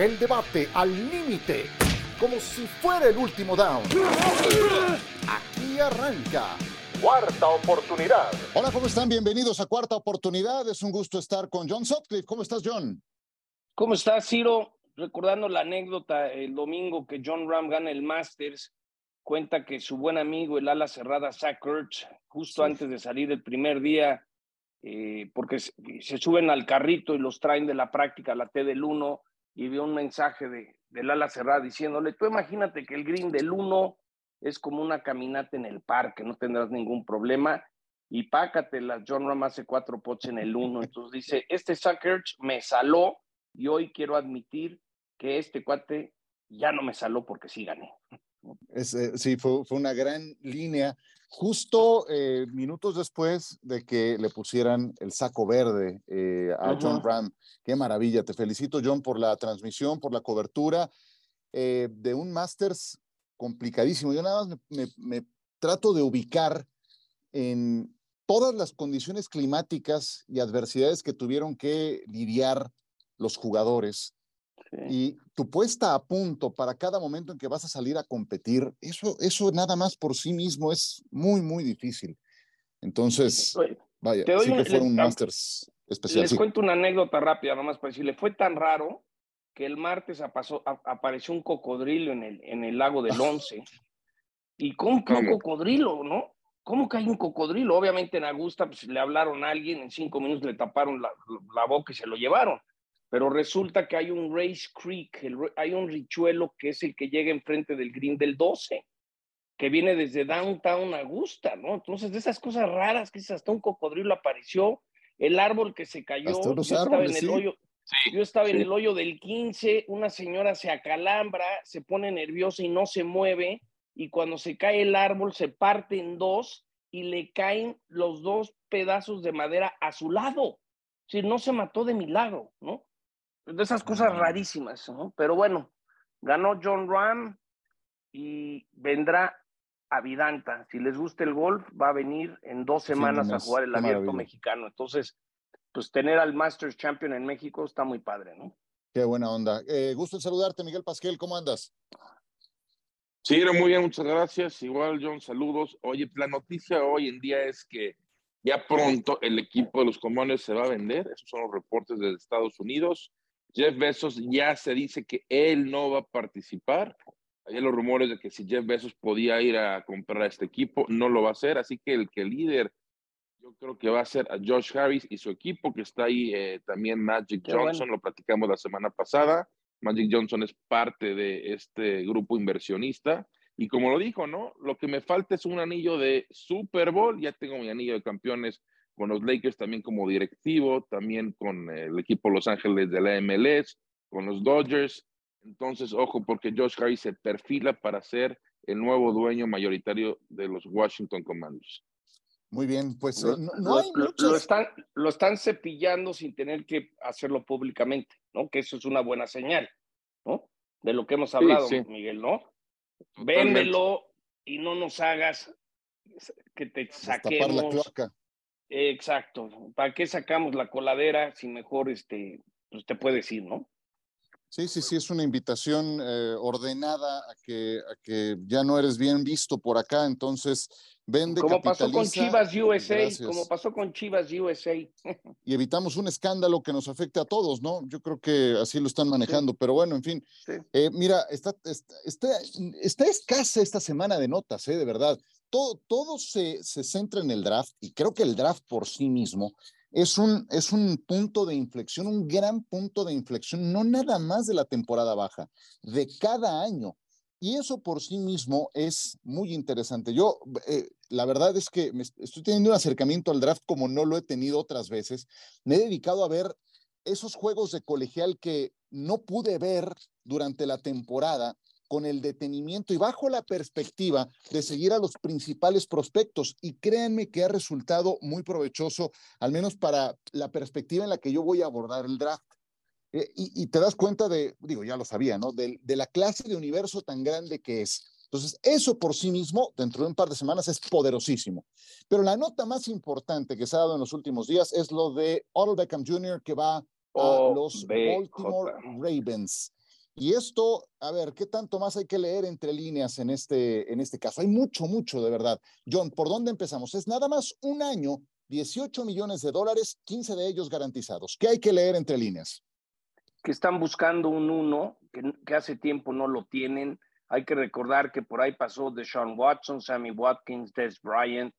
El debate al límite, como si fuera el último down. Aquí arranca. Cuarta oportunidad. Hola, ¿cómo están? Bienvenidos a Cuarta Oportunidad. Es un gusto estar con John Sutcliffe. ¿Cómo estás, John? ¿Cómo estás, Ciro? Recordando la anécdota el domingo que John Ram gana el Masters, cuenta que su buen amigo, el ala cerrada Zach Kurtz, justo antes de salir el primer día, eh, porque se, suben al carrito y los traen de la práctica a la T del 1 y vio un mensaje de, del ala cerrada diciéndole, tú imagínate que el green del 1 es como una caminata en el parque, no tendrás ningún problema. Y pácatela, John Ram hace cuatro pots en el 1. Entonces dice, este Kurtz me saló y hoy quiero admitir que este cuate ya no me saló porque sí gané. Es, eh, sí, fue, fue, una gran línea. Justo eh, minutos después de que le pusieran el saco verde eh, a John Ram. Qué maravilla. Te felicito, John, por la transmisión, por la cobertura de un Masters complicadísimo. Yo nada más me, me, trato de ubicar en todas las condiciones climáticas y adversidades que tuvieron que lidiar los jugadores y tu puesta a punto para cada momento en que vas a salir a competir, eso, eso nada más por sí mismo es muy, muy difícil. Entonces, vaya, te doy sí un, que fue un les, Masters especial. Les sí. cuento una anécdota rápida, nomás para decirle, fue tan raro que el martes apasó, a, apareció un cocodrilo en el, en el lago del Once. ¿Y cómo que un cocodrilo, no? ¿Cómo que hay un cocodrilo? Obviamente en Augusta pues, le hablaron a alguien, en cinco minutos le taparon la, la boca y se lo llevaron pero resulta que hay un Race Creek, el, hay un richuelo que es el que llega enfrente del green del 12, que viene desde Downtown Augusta, ¿no? Entonces, de esas cosas raras que es hasta un cocodrilo apareció, el árbol que se cayó, yo árboles, estaba en el sí. hoyo, Sí, yo estaba sí. en el hoyo del 15, una señora se acalambra, se pone nerviosa y no se mueve, y cuando se cae el árbol se parte en dos y le caen los dos pedazos de madera a su lado. Es decir, no se mató de milagro, ¿no? De esas cosas rarísimas, ¿no? Pero bueno, ganó John Ram y vendrá a Vidanta. Si les gusta el golf, va a venir en dos semanas Sí, a jugar el abierto maravilla. mexicano. Entonces, pues tener al Masters Champion en México está muy padre, ¿no? Qué buena onda. Eh, gusto en saludarte, Miguel Pasquel. ¿Cómo andas? Sí, era muy bien, muchas gracias. Igual, John, saludos. Oye, la noticia hoy en día es que ya pronto el equipo de los Commanders se va a vender. Esos son los reportes de Estados Unidos. Jeff Bezos ya se dice que él no va a participar. Hay los rumores de que si Jeff Bezos podía ir a comprar a este equipo, no lo va a hacer. Así que el que líder, yo creo que va a ser a Josh Harris y su equipo, que está ahí eh, también Magic Qué Johnson, bueno. lo platicamos la semana pasada. Magic Johnson es parte de este grupo inversionista. Y como lo dijo, ¿no? Lo que me falta es un anillo de Super Bowl. Ya tengo mi anillo de campeones con los Lakers también como directivo, también con el equipo Los Ángeles de la MLS, con los Dodgers. Entonces, ojo, porque Josh Harris se perfila para ser el nuevo dueño mayoritario de los Washington Commanders. Muy bien, pues Lo, eh, no, hay lo- muchas... lo están, lo están cepillando sin tener que hacerlo públicamente, ¿no? Que eso es una buena señal, ¿no? De lo que hemos hablado, sí. Miguel, ¿no? Totalmente. Véndelo y no nos hagas que te la saquemos. cloaca. Exacto. ¿Para qué sacamos la coladera si mejor este, pues te puedes ir, ¿no? Sí, sí, sí, es una invitación eh, ordenada a que, a que ya no eres bien visto por acá, entonces vende, Como pasó con Chivas USA, gracias. como pasó con Chivas USA. y evitamos un escándalo que nos afecte a todos, ¿no? Yo creo que así lo están manejando, pero bueno, en fin. Sí. Eh, mira, está, está, está, está escasa esta semana de notas, ¿eh? De verdad. Todo, todo se, se centra en el draft y creo que el draft por sí mismo es un, es un punto de inflexión, un gran punto de inflexión, no nada más de la temporada baja, de cada año. Y eso por sí mismo es muy interesante. Yo, eh, la verdad es que me estoy teniendo un acercamiento al draft como no lo he tenido otras veces. Me he dedicado a ver esos juegos de colegial que no pude ver durante la temporada con el detenimiento y bajo la perspectiva de seguir a los principales prospectos. Y créanme que ha resultado muy provechoso, al menos para la perspectiva en la que yo voy a abordar el draft. Eh, y, y, te das cuenta de, digo, ya lo sabía, ¿no? De, de la clase de universo tan grande que es. Entonces, eso por sí mismo, dentro de un par de semanas, es poderosísimo. Pero la nota más importante que se ha dado en los últimos días es lo de Odell Beckham Jr., que va a Oh, los. Baltimore Ravens. Y esto, a ver, ¿qué tanto más hay que leer entre líneas en este, en este caso? Hay mucho, mucho, de verdad. John, ¿por dónde empezamos? Es nada más un año, 18 millones de dólares, 15 de ellos garantizados. ¿Qué hay que leer entre líneas? Que están buscando un uno, que, que hace tiempo no lo tienen. Hay que recordar que por ahí pasó de Sean Watson, Sammy Watkins, Des Bryant,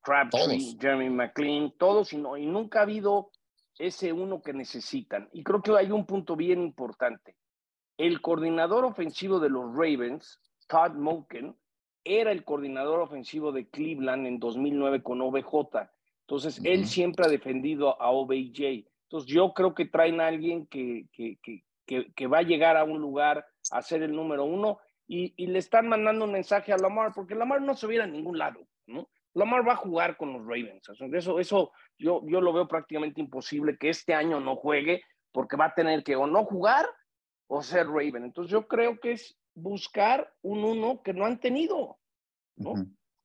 Crabtree, Jeremy McLean, todos, y, no, y nunca ha habido ese uno que necesitan. Y creo que hay un punto bien importante el coordinador ofensivo de los Ravens, Todd Monken, era el coordinador ofensivo de Cleveland en 2009 con OBJ. Entonces, él siempre ha defendido a OBJ. Entonces, yo creo que traen a alguien que, que, que, que, va a llegar a un lugar a ser el número uno y, y, le están mandando un mensaje a Lamar, porque Lamar no se viera a ningún lado, ¿no? Lamar va a jugar con los Ravens. Eso, eso yo, yo lo veo prácticamente imposible que este año no juegue, porque va a tener que o no jugar o ser Raven. Entonces yo creo que es buscar un uno que no han tenido, ¿no?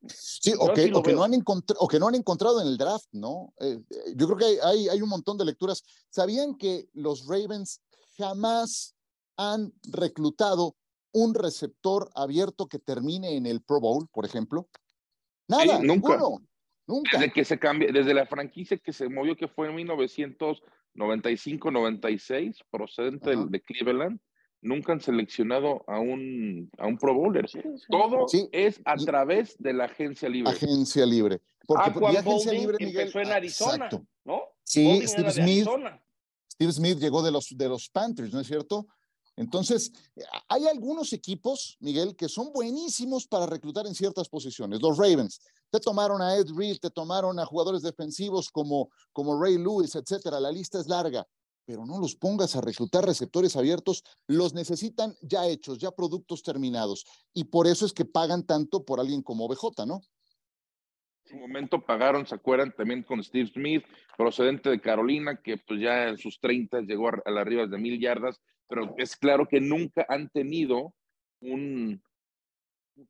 Sí, o que, o, que no han o que no han encontrado en el draft, ¿no? Eh, eh, yo creo que hay, hay, un montón de lecturas. ¿Sabían que los Ravens jamás han reclutado un receptor abierto que termine en el Pro Bowl, por ejemplo? Nada, nunca. nunca. Desde que se cambió, desde la franquicia que se movió, que fue en 1900 95-96, procedente de Cleveland, nunca han seleccionado a un, a un Pro Bowler. Todo es a través de la agencia libre. Agencia libre. Porque la agencia libre, Miguel, empezó en Arizona, ¿no? Sí, Steve Smith, Steve Smith llegó de los, de los Panthers, ¿no es cierto? Entonces, hay algunos equipos, Miguel, que son buenísimos para reclutar en ciertas posiciones. Los Ravens, te tomaron a Ed Reed, te tomaron a jugadores defensivos como, como Ray Lewis, etcétera. La lista es larga, pero no los pongas a reclutar receptores abiertos. Los necesitan ya hechos, ya productos terminados. Y por eso es que pagan tanto por alguien como BJ, ¿no? En un momento pagaron, ¿se acuerdan? También con Steve Smith, procedente de Carolina, que pues ya en sus 30 llegó a, las arriba de mil yardas, pero es claro que nunca han tenido un,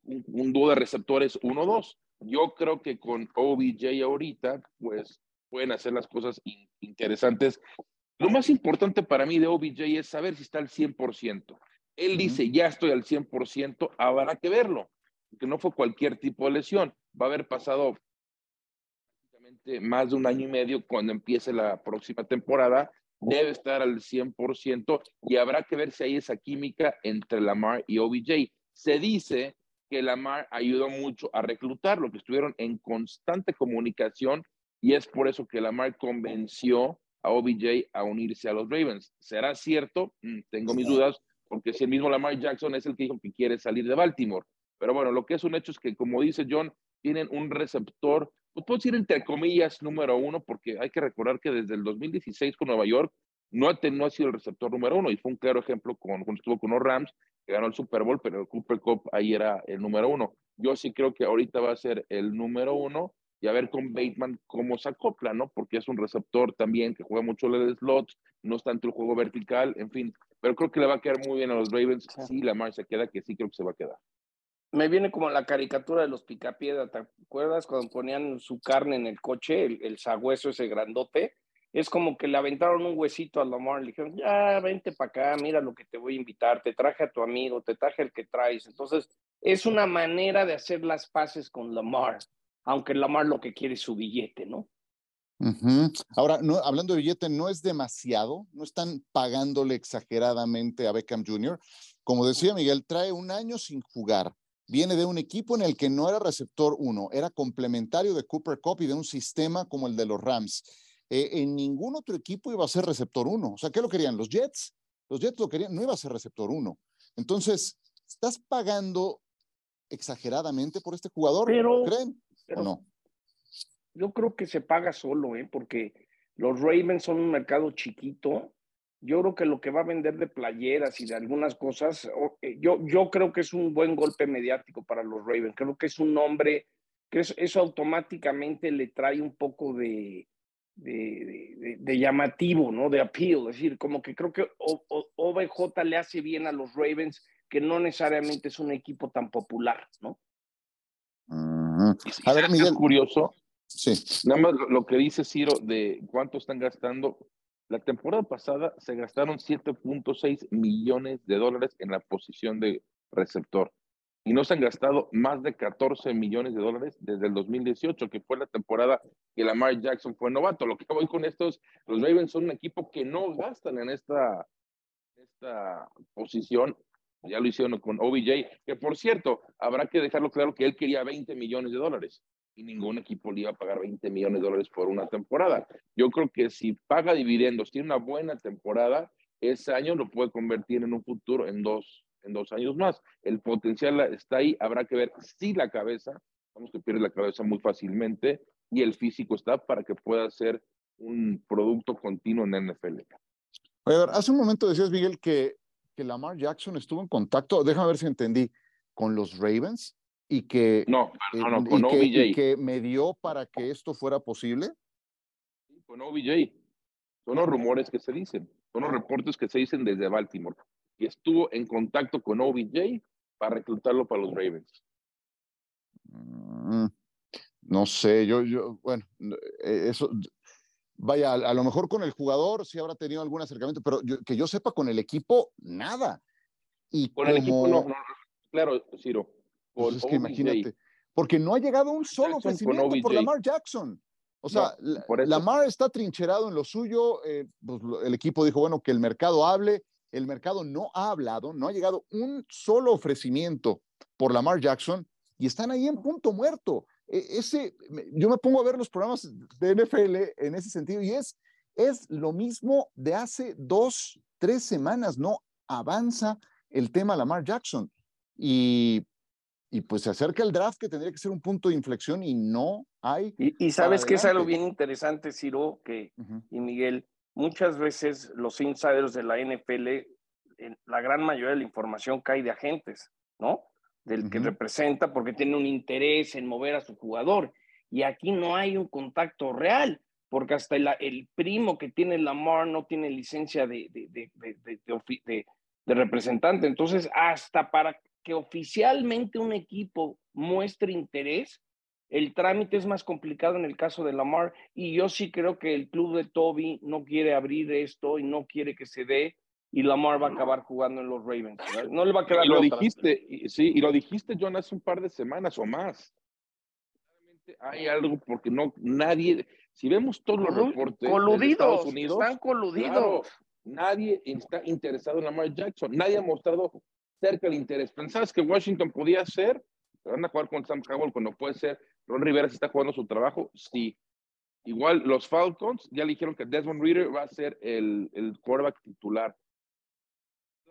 un, un dúo de receptores 1-2. Yo creo que con OBJ ahorita, pues pueden hacer las cosas interesantes. Lo más importante para mí de OBJ es saber si está al 100%. Él dice, ya estoy al 100%, habrá que verlo, porque no fue cualquier tipo de lesión. Va a haber pasado más de un año y medio cuando empiece la próxima temporada. Debe estar al 100% y habrá que ver si hay esa química entre Lamar y OBJ. Se dice que Lamar ayudó mucho a reclutar, lo que estuvieron en constante comunicación y es por eso que Lamar convenció a OBJ a unirse a los Ravens. ¿Será cierto? Mm, tengo mis dudas, porque si el mismo Lamar Jackson es el que dijo que quiere salir de Baltimore. Pero bueno, lo que es un hecho es que, como dice John, tienen un receptor, puedo decir entre comillas, número uno, porque hay que recordar que desde el 2016 con Nueva York no ha, no ha sido el receptor número uno y fue un claro ejemplo con, cuando estuvo con los Rams ganó el Super Bowl, pero el Cooper Cup ahí era el número uno. Yo sí creo que ahorita va a ser el número uno y a ver con Bateman cómo se acopla, ¿no? Porque es un receptor también que juega mucho el slot, no está entre el juego vertical, en fin. Pero creo que le va a quedar muy bien a los Ravens si Lamar se queda, que sí creo que se va a quedar. Me viene como la caricatura de los picapiedra, ¿te acuerdas? Cuando ponían su carne en el coche, el, el sagüeso ese grandote, es como que le aventaron un huesito a Lamar, le dijeron, ya, vente para acá, mira lo que te voy a invitar, te traje a tu amigo, te traje el que traes. Entonces, es una manera de hacer las paces con Lamar, aunque Lamar lo que quiere es su billete, ¿no? Ahora, no, hablando de billete, no es demasiado, no están pagándole exageradamente a Beckham Jr. Como decía Miguel, trae un año sin jugar. Viene de un equipo en el que no era receptor uno, era complementario de Cooper Cup y de un sistema como el de los Rams eh, en ningún otro equipo iba a ser receptor uno. O sea, ¿qué lo querían? Los Jets. Los Jets lo querían, no iba a ser receptor uno. Entonces, ¿estás pagando exageradamente por este jugador? Pero, ¿Creen o no? Yo creo que se paga solo, ¿eh? porque los Ravens son un mercado chiquito. Yo creo que lo que va a vender de playeras y de algunas cosas, eh, yo, yo creo que es un buen golpe mediático para los Ravens. Creo que es un nombre que eso automáticamente le trae un poco de, de, llamativo, ¿no? De appeal, es decir, como que creo que OBJ le hace bien a los Ravens, que no necesariamente es un equipo tan popular, ¿no? A ver, Miguel. Es curioso. Sí. Nada más lo, que dice Ciro de cuánto están gastando. La temporada pasada se gastaron 7.6 millones de dólares en la posición de receptor y no se han gastado más de 14 millones de dólares desde el 2018, que fue la temporada que Lamar Jackson fue novato. Lo que voy con estos, los Ravens son un equipo que no gastan en esta, esta posición. Ya lo hicieron con OBJ, que por cierto, habrá que dejarlo claro que él quería 20 millones de dólares y ningún equipo le iba a pagar 20 millones de dólares por una temporada. Yo creo que si paga dividendos, tiene una buena temporada, ese año lo puede convertir en un futuro en dos, en dos años más. El potencial está ahí, habrá que ver si la cabeza, vamos que pierde la cabeza muy fácilmente, y el físico está para que pueda ser un producto continuo en NFL. a ver, hace un momento decías, Miguel, que, que Lamar Jackson estuvo en contacto, déjame ver si entendí, con los Ravens y que, no, no, no, con OBJ. y que me dio para que esto fuera posible. Con OBJ. Son los rumores que se dicen, son los reportes que se dicen desde Baltimore y estuvo en contacto con OBJ para reclutarlo para los Ravens. Mm, no sé, yo, yo, bueno, eh, eso, vaya, a, lo mejor con el jugador sí habrá tenido algún acercamiento, pero que yo sepa con el equipo, nada. Y con el equipo no, claro, Ciro. Pues es que imagínate, porque no ha llegado un solo ofrecimiento por Lamar Jackson. O sea, Lamar está trincherado en lo suyo. Eh, pues, el equipo dijo, bueno, que el mercado hable el mercado no ha hablado, no ha llegado un solo ofrecimiento por Lamar Jackson y están ahí en punto muerto. E, ese, yo me pongo a ver los programas de NFL en ese sentido y es, es lo mismo de hace dos, tres semanas, no avanza el tema Lamar Jackson. Y, y pues se acerca el draft que tendría que ser un punto de inflexión y no hay. Y, sabes que es algo bien interesante, Ciro, que, y Miguel, muchas veces los insiders de la NFL, la gran mayoría de la información cae de agentes, ¿no? Del que representa porque tiene un interés en mover a su jugador. Y aquí no hay un contacto real, porque hasta el, primo que tiene Lamar no tiene licencia de, de, de, de representante. Entonces, hasta para que oficialmente un equipo muestre interés, el trámite es más complicado en el caso de Lamar y yo sí creo que el club de Toby no quiere abrir esto y no quiere que se dé y Lamar va a acabar jugando en los Ravens. No le va a quedar. Y lo dijiste, sí, y lo dijiste, John, hace un par de semanas o más. Hay algo porque no nadie, si vemos todos los reportes coludidos, de Estados Unidos, están coludidos. nadie está interesado en Lamar Jackson, nadie ha mostrado cerca el interés. ¿Pensabas que Washington podía ser? Van a jugar con Sam Howell cuando puede ser Ron Rivera se está jugando su trabajo, sí. Igual los Falcons ya le dijeron que Desmond Reader va a ser el, el quarterback titular.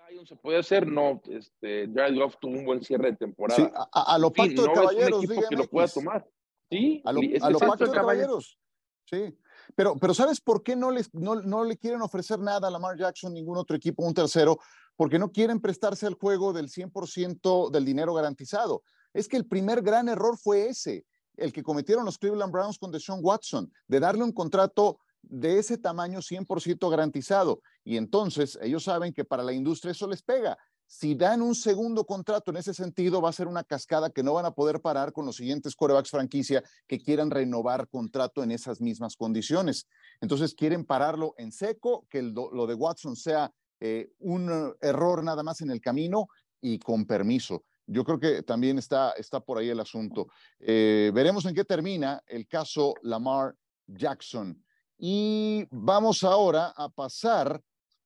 Lions se puede hacer, no. Este, Jared Goff tuvo un buen cierre de temporada. Sí, a, lo pacto de caballeros, es un equipo que lo pueda tomar. Sí, a lo, a lo pacto de caballeros. Sí. Pero, pero ¿sabes por qué no, les, no, no le quieren ofrecer nada a Lamar Jackson, ningún otro equipo, un tercero? Porque no quieren prestarse al juego del 100% del dinero garantizado. Es que el primer gran error fue ese el que cometieron los Cleveland Browns con Deshaun Watson, de darle un contrato de ese tamaño 100% garantizado. Y entonces ellos saben que para la industria eso les pega. Si dan un segundo contrato en ese sentido, va a ser una cascada que no van a poder parar con los siguientes quarterbacks franquicia que quieran renovar contrato en esas mismas condiciones. Entonces quieren pararlo en seco, que lo de Watson sea eh, un error nada más en el camino y con permiso. Yo creo que también está, está por ahí el asunto. Eh, veremos en qué termina el caso Lamar Jackson. Y vamos ahora a pasar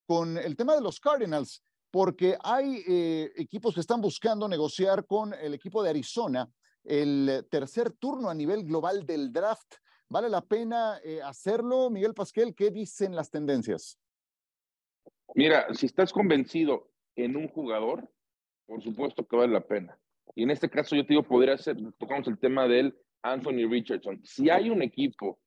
con el tema de los Cardinals, porque hay eh, equipos que están buscando negociar con el equipo de Arizona el tercer turno a nivel global del draft. ¿Vale la pena eh, hacerlo, Miguel Pasquel? ¿Qué dicen las tendencias? Mira, si estás convencido en un jugador, por supuesto que vale la pena. Y en este caso yo te digo, podría ser, tocamos el tema del Anthony Richardson. Si hay un equipo,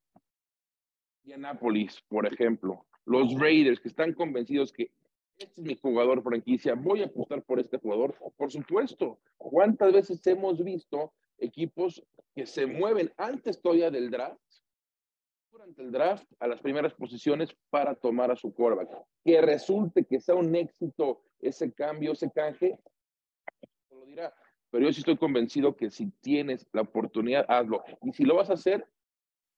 Indianapolis, por ejemplo, los Raiders que están convencidos que este es mi jugador franquicia, voy a apostar por este jugador, por supuesto. ¿Cuántas veces hemos visto equipos que se mueven antes todavía del draft, durante el draft, a las primeras posiciones para tomar a su quarterback? Que resulte que sea un éxito ese cambio, ese canje, pero yo sí estoy convencido que si tienes la oportunidad, hazlo. Y si lo vas a hacer,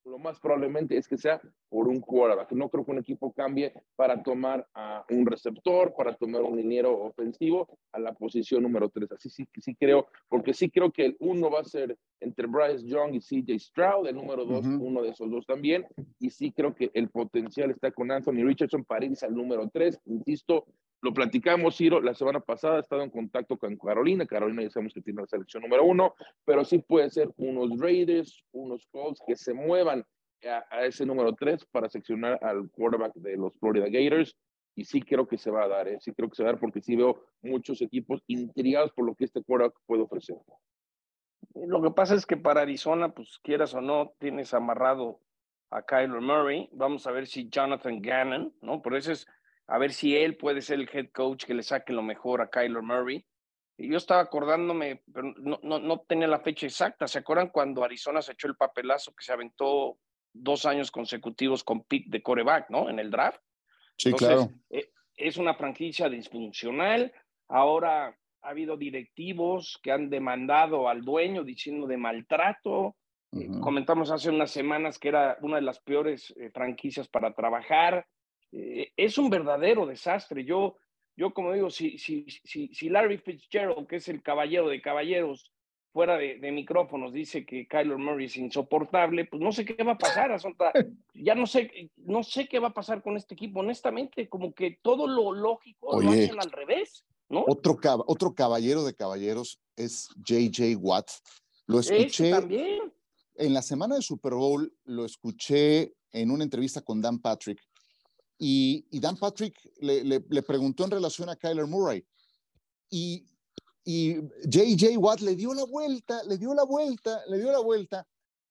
lo más probablemente es que sea por un quarterback. No creo que un equipo cambie para tomar a un receptor, para tomar un liniero ofensivo a la posición número 3. Así sí, sí creo, porque sí creo que el uno va a ser entre Bryce Young y CJ Stroud, el número dos, uno de esos dos también. Y sí creo que el potencial está con Anthony Richardson para irse al número 3. Insisto, lo platicamos, Ciro, la semana pasada he estado en contacto con Carolina. Carolina ya sabemos que tiene la selección número uno, pero sí puede ser unos Raiders, unos Colts que se muevan a, ese número tres para seccionar al quarterback de los Florida Gators. Y sí creo que se va a dar, ¿eh? sí creo que se va a dar porque sí veo muchos equipos intrigados por lo que este quarterback puede ofrecer. Lo que pasa es que para Arizona, pues quieras o no, tienes amarrado a Kyler Murray. Vamos a ver si Jonathan Gannon, ¿no? Por eso es a ver si él puede ser el head coach que le saque lo mejor a Kyler Murray. Y yo estaba acordándome, pero no, no, no, tenía la fecha exacta. ¿Se acuerdan cuando Arizona se echó el papelazo que se aventó dos años consecutivos con pick de coreback, ¿no? En el draft. Sí, claro. Eh, es una franquicia disfuncional. Ahora ha habido directivos que han demandado al dueño diciendo de maltrato. Eh, comentamos hace unas semanas que era una de las peores eh, franquicias para trabajar. Eh, es un verdadero desastre. Yo, yo como digo, si, si, si, si Larry Fitzgerald, que es el caballero de caballeros, fuera de, micrófonos dice que Kyler Murray es insoportable, pues no sé qué va a pasar, Ya no sé, no sé qué va a pasar con este equipo, honestamente, como que todo lo lógico lo hacen al revés, ¿no? Otro, otro caballero de caballeros es JJ Watt. Lo escuché también. en la semana de Super Bowl, lo escuché en una entrevista con Dan Patrick y, Dan Patrick le, preguntó en relación a Kyler Murray. Y, y JJ Watt le dio la vuelta, le dio la vuelta, le dio la vuelta.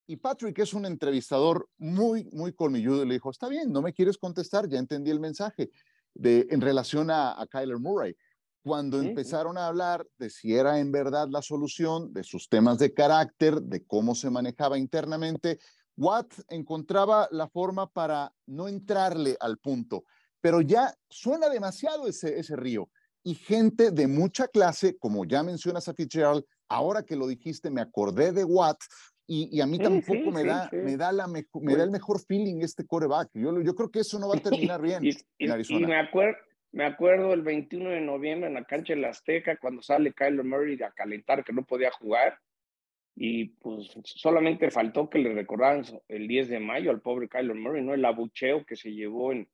Y Patrick es un entrevistador muy, muy colmilludo y le dijo, está bien, no me quieres contestar, ya entendí el mensaje de, en relación a, Kyler Murray. Cuando empezaron a hablar de si era en verdad la solución, de sus temas de carácter, de cómo se manejaba internamente, Watt encontraba la forma para no entrarle al punto, pero ya suena demasiado ese, ese río. Y gente de mucha clase, como ya mencionas a Fitzgerald, ahora que lo dijiste, me acordé de Watt, y, a mí tampoco me, da, me, da la me da el mejor feeling este coreback. Yo, yo creo que eso no va a terminar bien en Arizona. Y me, acuerdo, me acuerdo el 21 de noviembre en la cancha de la Azteca, cuando sale Kyler Murray a calentar, que no podía jugar y pues solamente faltó que le recordaran el 10 de mayo al pobre Kyler Murray, ¿no? El abucheo que se llevó en,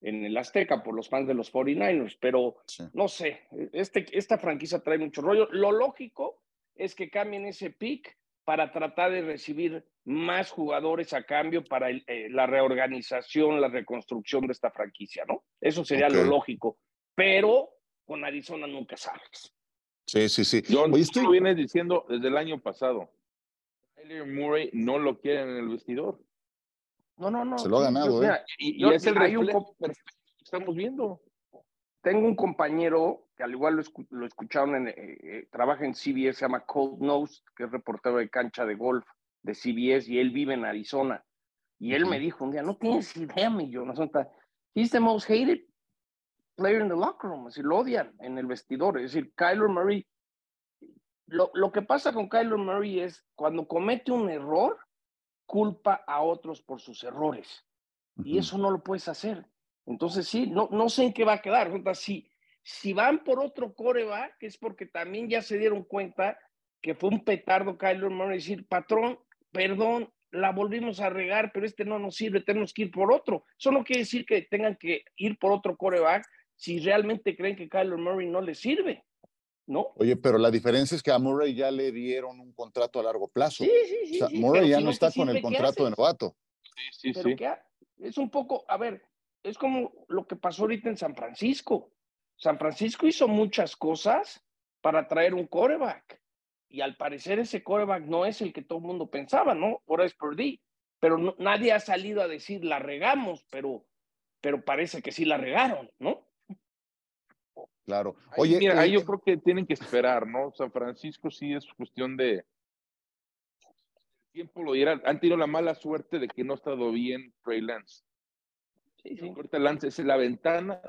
en el Azteca por los fans de los 49ers, pero no sé, este, esta franquicia trae mucho rollo. Lo lógico es que cambien ese pick para tratar de recibir más jugadores a cambio para eh, la reorganización, la reconstrucción de esta franquicia, ¿no? Eso sería lo lógico, pero con Arizona nunca sabes. Sí, sí, sí. John, Oye, estoy... vienes diciendo desde el año pasado. Tyler Murray no lo quiere en el vestidor. No, no, no. Se lo ha ganado, ¿eh? y, es el reflejo perfecto que estamos viendo. Tengo un compañero que al igual lo, escucharon, en, eh, eh, trabaja en CBS, se llama Cold Nose, que es reportero de cancha de golf de CBS, y él vive en Arizona. Y él me dijo un día, no tienes idea, mi Jonathan, he's the most hated player in the locker room, es decir, lo odian en el vestidor. Es decir, Kyler Murray, lo, lo que pasa con Kyler Murray es cuando comete un error, culpa a otros por sus errores. Y eso no lo puedes hacer. Entonces, sí, no, no sé en qué va a quedar. Si, si van por otro coreback, es porque también ya se dieron cuenta que fue un petardo Kyler Murray decir, patrón, perdón, la volvimos a regar, pero este no nos sirve, tenemos que ir por otro. Eso no quiere decir que tengan que ir por otro coreback, si realmente creen que Kyler Murray no le sirve, ¿no? Oye, pero la diferencia es que a Murray ya le dieron un contrato a largo plazo. Sí, sí, sí. O sea, Murray ya no, está con el contrato de novato. Sí, sí, sí. es un poco, a ver, es como lo que pasó ahorita en San Francisco. San Francisco hizo muchas cosas para traer un coreback. Y al parecer ese coreback no es el que todo el mundo pensaba, ¿no? Por es por Pero nadie ha salido a decir la regamos, pero, pero parece que sí la regaron, ¿no? Claro. Oye, mira, ahí eh, yo creo que tienen que esperar, ¿no? San Francisco sí es cuestión de tiempo lo dirá. Han tenido la mala suerte de que no ha estado bien Trey Lance. Sí, sí. Ahorita Lance es la ventana,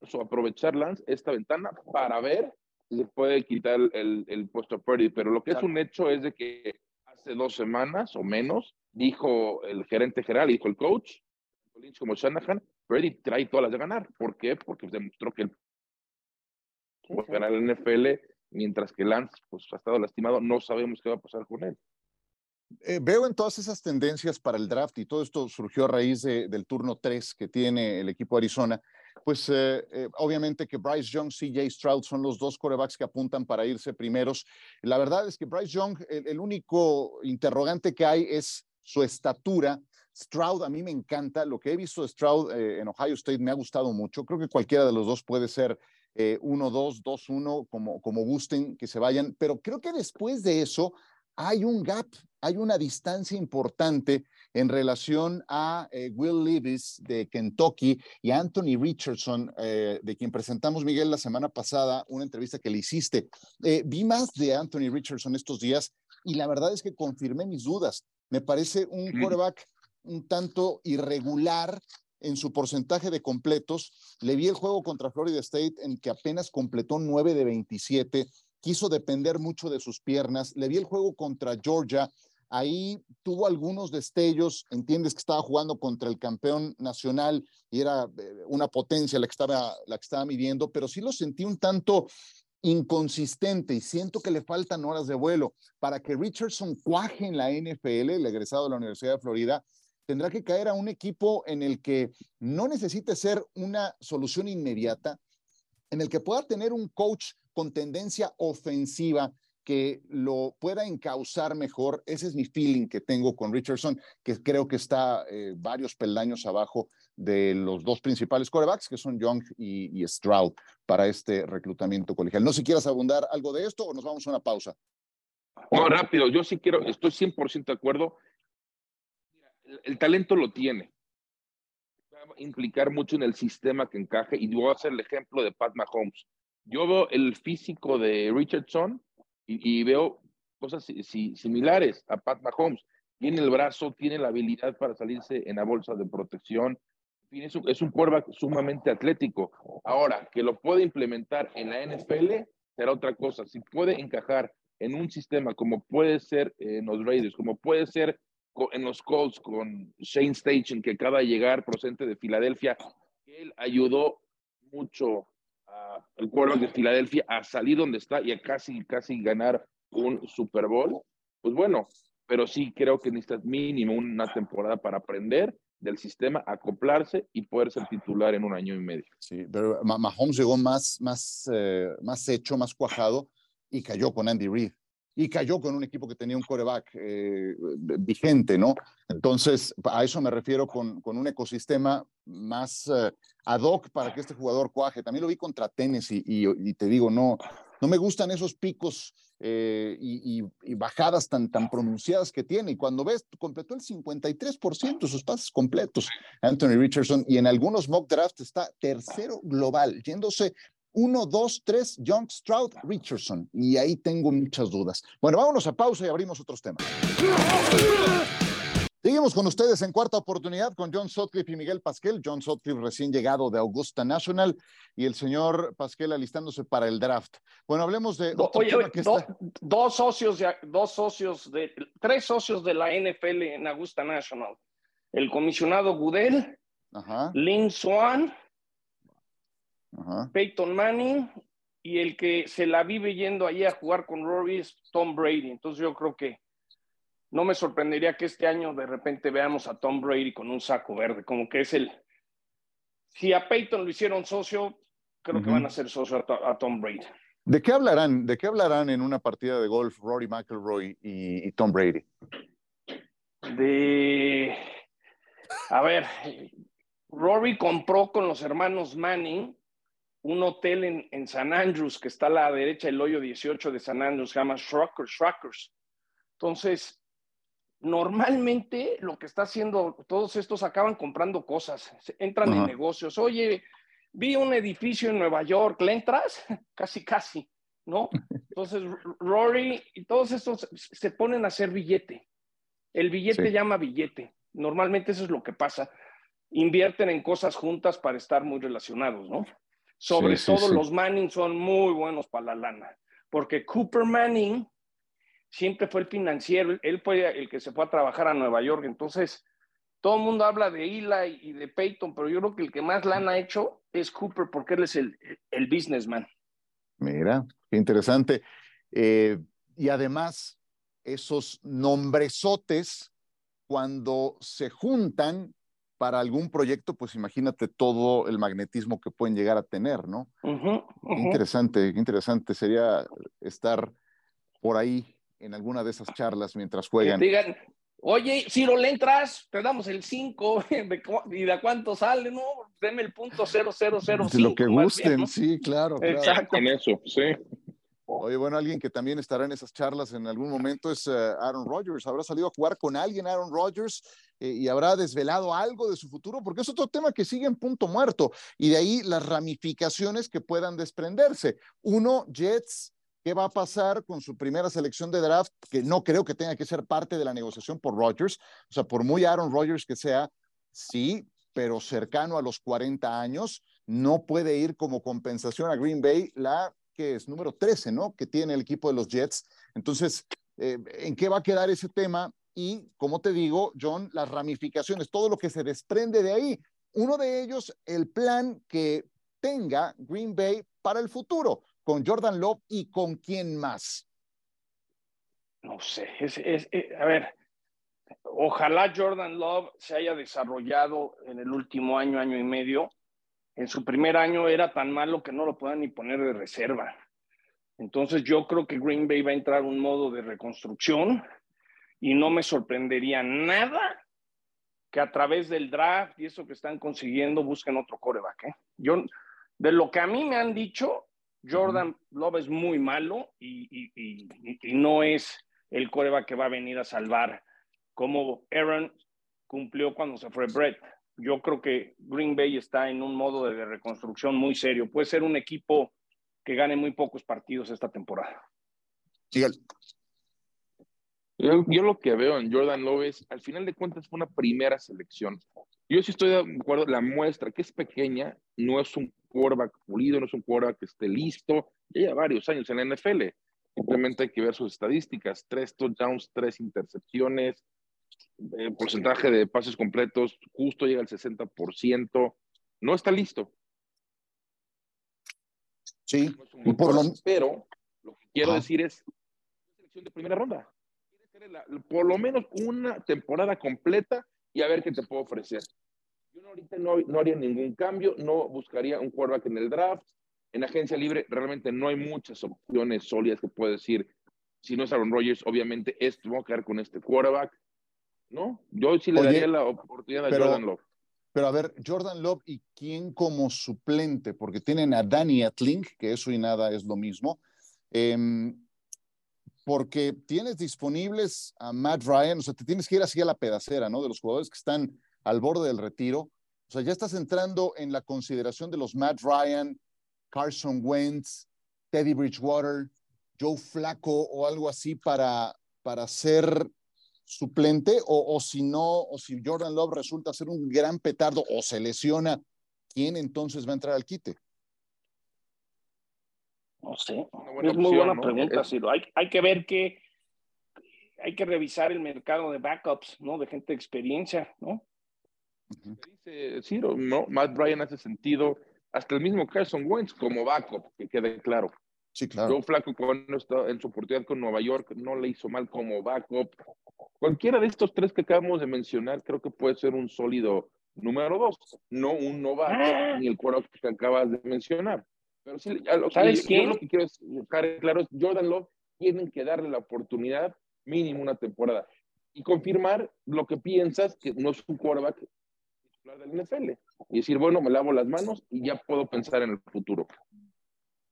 o aprovechar Lance esta ventana para ver si se puede quitar el, el puesto a Purdy. Pero lo que es un hecho es de que hace dos semanas o menos, dijo el gerente general, dijo el coach, como Shanahan, Brady trae todas las de ganar. ¿Por qué? Porque demostró que él puede ganar el NFL, mientras que Lance pues, ha estado lastimado. No sabemos qué va a pasar con él. Eh, veo en todas esas tendencias para el draft y todo esto surgió a raíz del turno 3 que tiene el equipo Arizona. Pues eh, eh, obviamente que Bryce Young, CJ Stroud son los dos corebacks que apuntan para irse primeros. La verdad es que Bryce Young, el único interrogante que hay es su estatura Stroud, a mí me encanta. Lo que he visto de Stroud eh, en Ohio State me ha gustado mucho. Creo que cualquiera de los dos puede ser 1-2, 2-1, como, como gusten que se vayan. Pero creo que después de eso hay un gap, hay una distancia importante en relación a eh, Will Levis de Kentucky y Anthony Richardson, eh, de quien presentamos, Miguel, la semana pasada, una entrevista que le hiciste. vi más de Anthony Richardson estos días y la verdad es que confirmé mis dudas. Me parece un quarterback un tanto irregular en su porcentaje de completos. Le vi el juego contra Florida State en que apenas completó 9 de 27, quiso depender mucho de sus piernas. Le vi el juego contra Georgia, ahí tuvo algunos destellos, entiendes que estaba jugando contra el campeón nacional y era eh, una potencia la que estaba, la que estaba midiendo, pero sí lo sentí un tanto inconsistente y siento que le faltan horas de vuelo para que Richardson cuaje en la NFL, el egresado de la Universidad de Florida, tendrá que caer a un equipo en el que no necesite ser una solución inmediata, en el que pueda tener un coach con tendencia ofensiva que lo pueda encauzar mejor. Ese es mi feeling que tengo con Richardson, que creo que está eh, varios peldaños abajo de los dos principales corebacks, que son Young y, Stroud, para este reclutamiento colegial. No sé si quieras abundar algo de esto o nos vamos a una pausa. No, rápido, yo sí quiero, estoy 100% de acuerdo el, talento lo tiene. Va a implicar mucho en el sistema que encaje y voy a hacer el ejemplo de Pat Mahomes. Yo veo el físico de Richardson y, veo cosas similares a Pat Mahomes. Tiene el brazo, tiene la habilidad para salirse en la bolsa de protección. Es un, es un quarterback sumamente atlético. Ahora, que lo puede implementar en la NFL será otra cosa. Si puede encajar en un sistema como puede ser en los Raiders, como puede ser en los Colts con Shane Station, que acaba de llegar procedente de Filadelfia, él ayudó mucho al cuerpo de Filadelfia a salir donde está y a casi, casi ganar un Super Bowl. Pues bueno, pero sí creo que necesitas mínimo una temporada para aprender del sistema, acoplarse y poder ser titular en un año y medio. Sí, pero Mahomes llegó más, más, eh, más hecho, más cuajado y cayó con Andy Reid y cayó con un equipo que tenía un coreback eh, vigente, ¿no? Entonces, a eso me refiero con, con un ecosistema más eh, ad hoc para que este jugador cuaje. También lo vi contra Tennessee y, te digo, no, no me gustan esos picos eh, y, y, bajadas tan, tan pronunciadas que tiene. Y cuando ves, completó el 53% de sus pases completos, Anthony Richardson, y en algunos mock drafts está tercero global, yéndose 1, 2, 3, Young Stroud, Richardson. Y ahí tengo muchas dudas. Bueno, vámonos a pausa y abrimos otros temas. Seguimos con ustedes en cuarta oportunidad con John Sutcliffe y Miguel Pasquel. John Sutcliffe recién llegado de Augusta National y el señor Pasquel alistándose para el draft. Bueno, hablemos de... dos socios, de, dos socios de, tres socios de la NFL en Augusta National. El comisionado Gudel, Lynn Swan Peyton Manning y el que se la vive yendo ahí a jugar con Rory es Tom Brady. Entonces yo creo que no me sorprendería que este año de repente veamos a Tom Brady con un saco verde, como que es el... Si a Peyton lo hicieron socio, creo que van a ser socio a, Tom Brady. ¿De qué hablarán? ¿De qué hablarán en una partida de golf Rory McIlroy y, y Tom Brady? De, a ver, Rory compró con los hermanos Manning un hotel en, en, San Andrews, que está a la derecha del hoyo 18 de San Andrews, se llama Shruckers, Entonces, normalmente lo que está haciendo, todos estos acaban comprando cosas, entran en negocios. Oye, vi un edificio en Nueva York, ¿le entras? casi, casi, ¿no? Entonces, Rory y todos estos se ponen a hacer billete. El billete llama billete. Normalmente eso es lo que pasa. Invierten en cosas juntas para estar muy relacionados, ¿no? Sobre todo los Manning son muy buenos para la lana, porque Cooper Manning siempre fue el financiero, él fue el que se fue a trabajar a Nueva York, entonces todo el mundo habla de Eli y de Peyton, pero yo creo que el que más lana ha hecho es Cooper porque él es el, el businessman. Mira, qué interesante. Eh, y además, esos nombresotes, cuando se juntan para algún proyecto, pues imagínate todo el magnetismo que pueden llegar a tener, ¿no? Interesante, interesante sería estar por ahí en alguna de esas charlas mientras juegan. digan, oye, Ciro, le entras, te damos el 5, ¿y de cuánto sale? No, deme el punto 0005. De lo que gusten, sí, claro. Exacto. En eso, sí. Oye, bueno, alguien que también estará en esas charlas en algún momento es eh, Aaron Rodgers. ¿Habrá salido a jugar con alguien Aaron Rodgers eh, y habrá desvelado algo de su futuro? Porque es otro tema que sigue en punto muerto y de ahí las ramificaciones que puedan desprenderse. Uno, Jets, ¿qué va a pasar con su primera selección de draft? Que no creo que tenga que ser parte de la negociación por Rodgers. O sea, por muy Aaron Rodgers que sea, sí, pero cercano a los 40 años, no puede ir como compensación a Green Bay la que es número 13, ¿no? Que tiene el equipo de los Jets. Entonces, eh, ¿en qué va a quedar ese tema? Y, como te digo, John, las ramificaciones, todo lo que se desprende de ahí. Uno de ellos, el plan que tenga Green Bay para el futuro, con Jordan Love y con quién más. No sé, eh, a ver, ojalá Jordan Love se haya desarrollado en el último año, año y medio, en su primer año era tan malo que no lo puedan ni poner de reserva. Entonces yo creo que Green Bay va a entrar en un modo de reconstrucción y no me sorprendería nada que a través del draft y eso que están consiguiendo busquen otro coreback. ¿eh? Yo, de lo que a mí me han dicho, Jordan Love es muy malo y, y no es el coreback que va a venir a salvar como Aaron cumplió cuando se fue Brett yo creo que Green Bay está en un modo de reconstrucción muy serio. Puede ser un equipo que gane muy pocos partidos esta temporada. Yo, yo, lo que veo en Jordan Love es, al final de cuentas, fue una primera selección. Yo sí estoy de acuerdo, la muestra que es pequeña, no es un quarterback pulido, no es un quarterback que esté listo, ya lleva varios años en la NFL. Simplemente hay que ver sus estadísticas, tres touchdowns, tres intercepciones, el porcentaje de pases completos justo llega al 60%, no está listo. Sí, por lo... pero lo que quiero decir es selección de primera ronda. por lo menos una temporada completa y a ver qué te puedo ofrecer. Yo ahorita no, no haría ningún cambio, no buscaría un quarterback en el draft. En agencia libre realmente no hay muchas opciones sólidas que puedo decir. Si no es Aaron Rodgers, obviamente esto, voy a quedar con este quarterback ¿no? Yo sí le daría la oportunidad a Jordan Love. Pero a ver, Jordan Love y quién como suplente, porque tienen a Danny Atling, que eso y nada es lo mismo. Em, porque tienes disponibles a Matt Ryan, o sea, te tienes que ir así a la pedacera, ¿no? De los jugadores que están al borde del retiro. O sea, ya estás entrando en la consideración de los Matt Ryan, Carson Wentz, Teddy Bridgewater, Joe Flaco o algo así para, para ser suplente o, si no, o si Jordan Love resulta ser un gran petardo o se lesiona, ¿quién entonces va a entrar al quite? No sé, es muy buena pregunta, Ciro. Hay, hay que ver que hay que revisar el mercado de backups, ¿no? De gente de experiencia, ¿no? Dice Ciro, ¿no? Matt Bryan hace sentido, hasta el mismo Carson Wentz como backup, que quede claro. Sí, claro. Joe Flaco cuando está en su oportunidad con Nueva York no le hizo mal como backup. Cualquiera de estos tres que acabamos de mencionar creo que puede ser un sólido número dos, no un novato ah. ni el cuero que acabas de mencionar. Pero sí, lo, ¿Sabes quién? lo que quiero dejar claro es Jordan Love tienen que darle la oportunidad mínimo una temporada y confirmar lo que piensas que no es un quarterback titular del NFL y decir, bueno, me lavo las manos y ya puedo pensar en el futuro.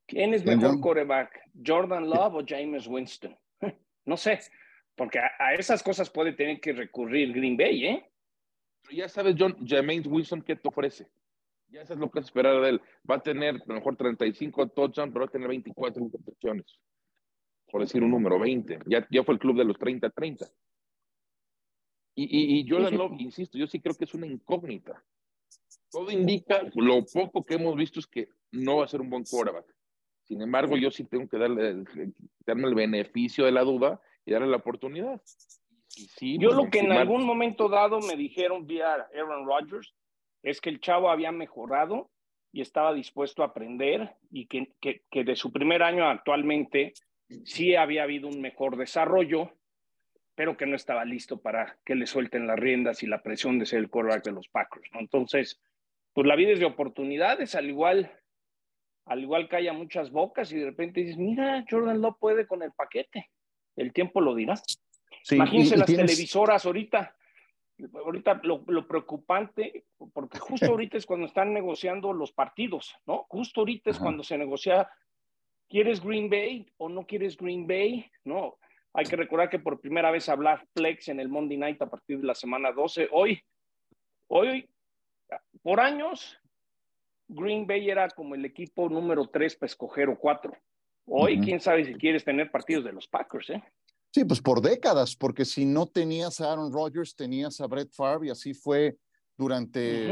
¿Quién es mejor quarterback? ¿Jordan Love o James Winston? no sé, porque a, esas cosas puede tener que recurrir Green Bay, ¿eh? Pero ya sabes, John, James Winston, ¿qué te ofrece? Ya eso es lo que es esperar de él. Va a tener a lo mejor 35 touchdowns, pero va a tener 24 intercepciones. Por decir un número, 20. Ya, ya fue el club de los 30-30. Y, y, Jordan Love, insisto, yo sí creo que es una incógnita. Todo indica, lo poco que hemos visto es que no va a ser un buen quarterback. Sin embargo, yo sí tengo que darle, darme el beneficio de la duda y darle la oportunidad. Yo pues, lo que en algún momento dado me dijeron vía Aaron Rodgers es que el chavo había mejorado y estaba dispuesto a aprender y que, que, que de su primer año actualmente sí había habido un mejor desarrollo, pero que no estaba listo para que le suelten las riendas y la presión de ser el quarterback de los Packers. ¿no? Entonces, pues la vida es de oportunidades, al igual, al igual que haya muchas bocas y de repente dices, mira, Jordan Love puede con el paquete. El tiempo lo dirá. Imagínense las televisoras ahorita. Ahorita lo, lo, preocupante, porque justo ahorita es cuando están negociando los partidos, ¿no? Justo ahorita es cuando se negocia, ¿quieres Green Bay o no quieres Green Bay? No, hay que recordar que por primera vez hablar flex en el Monday Night a partir de la semana 12. Hoy, hoy, por años, Green Bay era como el equipo número 3 para escoger o 4. Hoy, quién sabe si quieres tener partidos de los Packers, ¿eh? Sí, pues por décadas, porque si no tenías a Aaron Rodgers, tenías a Brett Favre y así fue durante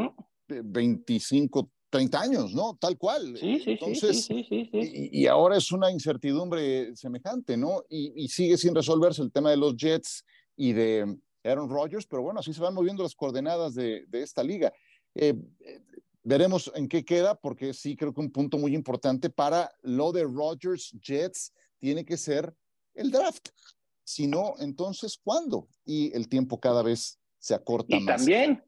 25, 30 años, ¿no? Tal cual. Sí, sí, Entonces, sí, sí, y, y, ahora es una incertidumbre semejante, ¿no? Y, sigue sin resolverse el tema de los Jets y de Aaron Rodgers, pero bueno, así se van moviendo las coordenadas de, de esta liga. Eh, veremos en qué queda, porque sí creo que un punto muy importante para lo de Rodgers Jets tiene que ser el draft. Si no, entonces, ¿cuándo? Y el tiempo cada vez se acorta y También,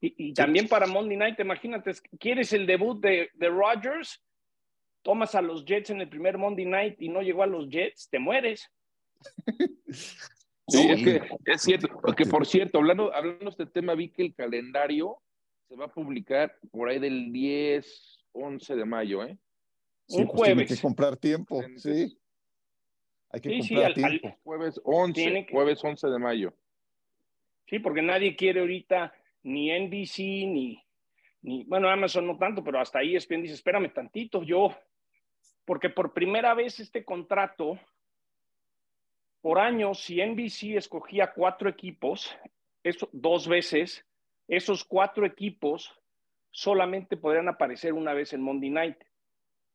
y, también para Monday Night, imagínate, ¿quieres el debut de, de Rodgers? Tomas a los Jets en el primer Monday Night y no llegó a los Jets, te mueres. Sí, es que es cierto, porque por cierto, hablando, hablando de este tema, vi que el calendario se va a publicar por ahí del 10, 11 de mayo, ¿eh? Un pues jueves. Hay que comprar tiempo, sí. Hay que comprar tiempo. jueves 11, jueves 11 de mayo. Sí, porque nadie quiere ahorita ni NBC, ni, ni, bueno, Amazon no tanto, pero hasta ahí ESPN dice, espérame tantito, yo, porque por primera vez este contrato, por años, si NBC escogía cuatro equipos, eso, dos veces, esos cuatro equipos solamente podrían aparecer una vez en Monday Night.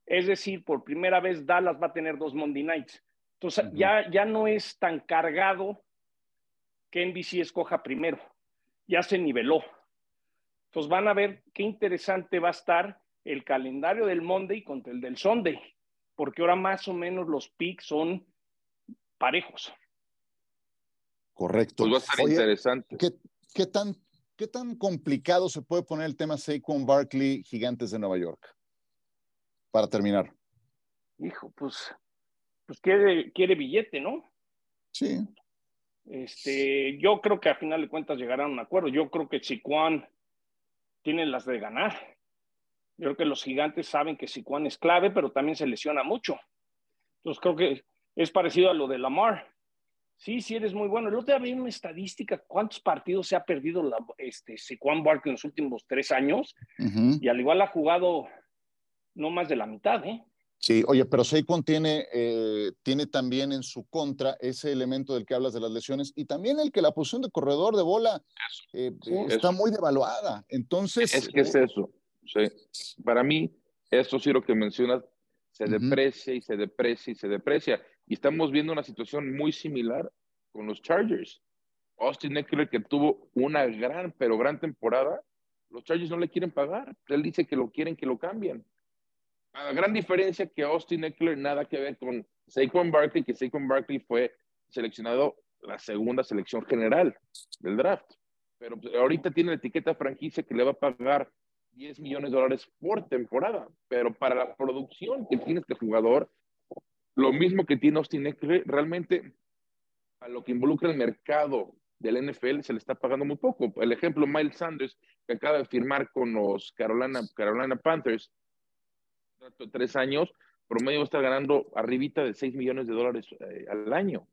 Es decir, por primera vez Dallas va a tener dos Monday Nights. Entonces, ya, ya no es tan cargado que NBC escoja primero. Ya se niveló. Entonces, van a ver qué interesante va a estar el calendario del Monday contra el del Sunday, porque ahora más o menos los picks son parejos. Correcto. Pues va a estar interesante. ¿qué, ¿qué, tan, ¿Qué tan complicado se puede poner el tema Saquon Barkley, Gigantes de Nueva York? Para terminar. Hijo, pues pues quiere, quiere billete, ¿no? Sí. Este, yo creo que a final de cuentas llegarán a un acuerdo. Yo creo que Sicuan tiene las de ganar. Yo creo que los gigantes saben que Sicuan es clave, pero también se lesiona mucho. Entonces creo que es parecido a lo de Lamar. Sí, sí, eres muy bueno. El otro día había una estadística, cuántos partidos se ha perdido la, este, Sicuan Barkley en los últimos tres años, y al igual ha jugado no más de la mitad, ¿eh? Sí, oye, pero Saquon tiene, eh, tiene también en su contra ese elemento del que hablas de las lesiones y también el que la posición de corredor de bola eh, está muy devaluada. Entonces. Es que es eso. Para mí, esto sí lo que mencionas, se deprecia y se deprecia y se deprecia. Y estamos viendo una situación muy similar con los Chargers. Austin Eckler, que tuvo una gran, pero gran temporada, los Chargers no le quieren pagar. Él dice que lo quieren que lo cambien. La gran diferencia que Austin Eckler nada que ver con Saquon Barkley, que Saquon Barkley fue seleccionado la segunda selección general del draft. Pero pues, ahorita tiene la etiqueta franquicia que le va a pagar 10 millones de dólares por temporada. Pero para la producción que tiene este jugador, lo mismo que tiene Austin Eckler, realmente a lo que involucra el mercado del NFL se le está pagando muy poco. El ejemplo, Miles Sanders, que acaba de firmar con los Carolina, Carolina Panthers, tres años, promedio va a estar ganando arribita de 6 millones de dólares eh, al año.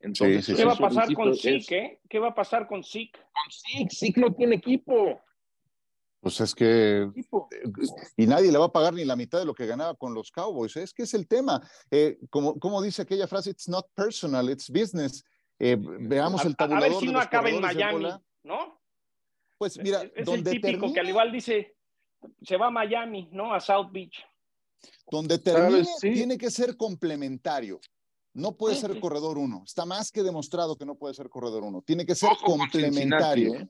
Entonces, ¿qué va a pasar con SIC? Eh? ¿Qué va a pasar con SIC? Con SIC, SIC no tiene equipo. Pues es que. Eh, y nadie le va a pagar ni la mitad de lo que ganaba con los Cowboys. Es que es el tema. como, como dice aquella frase, it's not personal, it's business. veamos el tabulador. A ver si no acaba en Miami, ¿no? Pues mira, es, el típico que al igual dice, se va a Miami, ¿no? A South Beach. Donde termine tiene que ser complementario. No puede ser corredor uno. Está más que demostrado que no puede ser corredor uno. Tiene que ser complementario. ¿eh?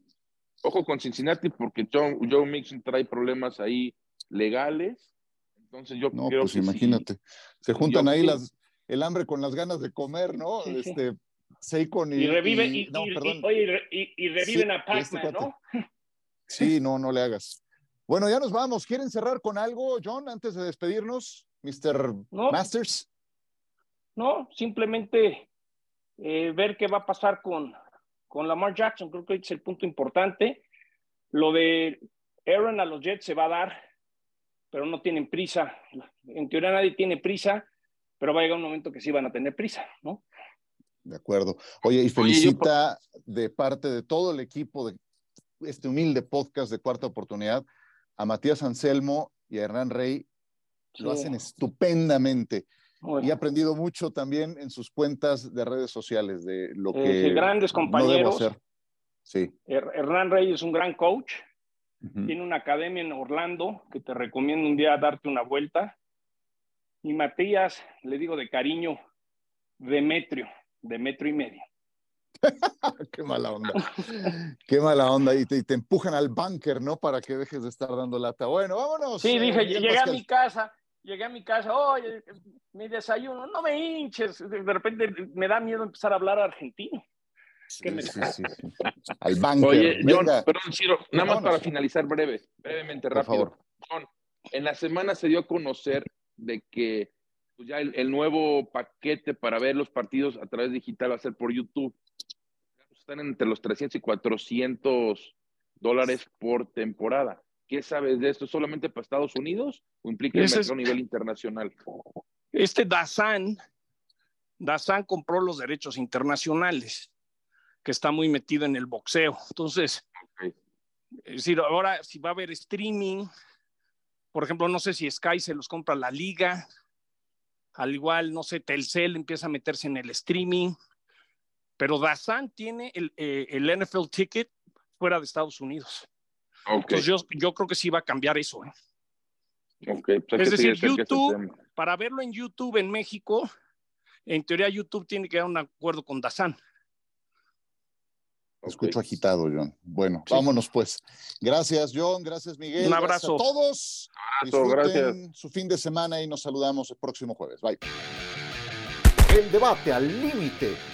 Ojo con Cincinnati porque Joe, Joe Mixon trae problemas ahí legales. Entonces yo no, pues imagínate. Se juntan ahí las, el hambre con las ganas de comer, ¿no? Este, Seikon y, y revive y, y, reviven a este Pac-Man, ¿no? Sí, no, no le hagas. Bueno, ya nos vamos. ¿Quieren cerrar con algo, John, antes de despedirnos, Mr. Masters? No, simplemente eh, ver qué va a pasar con, con Lamar Jackson. Creo que es el punto importante. Lo de Aaron a los Jets se va a dar, pero no tienen prisa. En teoría nadie tiene prisa, pero va a llegar un momento que sí van a tener prisa, ¿no? De acuerdo. Oye, y felicita de parte de todo el equipo de este humilde podcast de Cuarta Oportunidad a Matías Anselmo y a Hernán Rey. Lo hacen estupendamente. Y he aprendido mucho también en sus cuentas de redes sociales de lo eh, que. grandes compañeros. No Sí. Hernán Rey es un gran coach. Tiene una academia en Orlando que te recomiendo un día darte una vuelta. Y Matías, le digo de cariño, Demetrio, Demetrio y medio. Qué mala onda. Qué mala onda. Y te, te, empujan al búnker, ¿no? Para que dejes de estar dando lata. Bueno, vámonos. Sí, dije, eh, llegué a mi casa, llegué a mi casa, oye, mi desayuno, no me hinches. De repente me da miedo empezar a hablar argentino. Sí, sí, sí, Al búnker. Oye, John, perdón, Ciro, nada más para finalizar breve, brevemente, rápido. John, en la semana se dio a conocer de que pues ya el, nuevo paquete para ver los partidos a través digital va a ser por YouTube están entre los 300 y 400 dólares por temporada. ¿Qué sabes de esto? ¿Solamente para Estados Unidos o implica el mercado a nivel internacional? Este Dazan, Dazan compró los derechos internacionales, que está muy metido en el boxeo. Entonces, es decir, ahora si va a haber streaming, por ejemplo, no sé si Sky se los compra la liga, al igual, no sé, Telcel empieza a meterse en el streaming, pero Dazan tiene el, eh, el, NFL ticket fuera de Estados Unidos. Entonces yo, yo, creo que sí va a cambiar eso. ¿eh? Okay. Pues es decir, YouTube, para verlo en YouTube en México, en teoría YouTube tiene que dar un acuerdo con Dazan. Escucho agitado, John. Bueno, vámonos pues. Gracias, John. Gracias, Miguel. Un abrazo. a todos. Un abrazo, gracias. su fin de semana y nos saludamos el próximo jueves. Bye. El debate al límite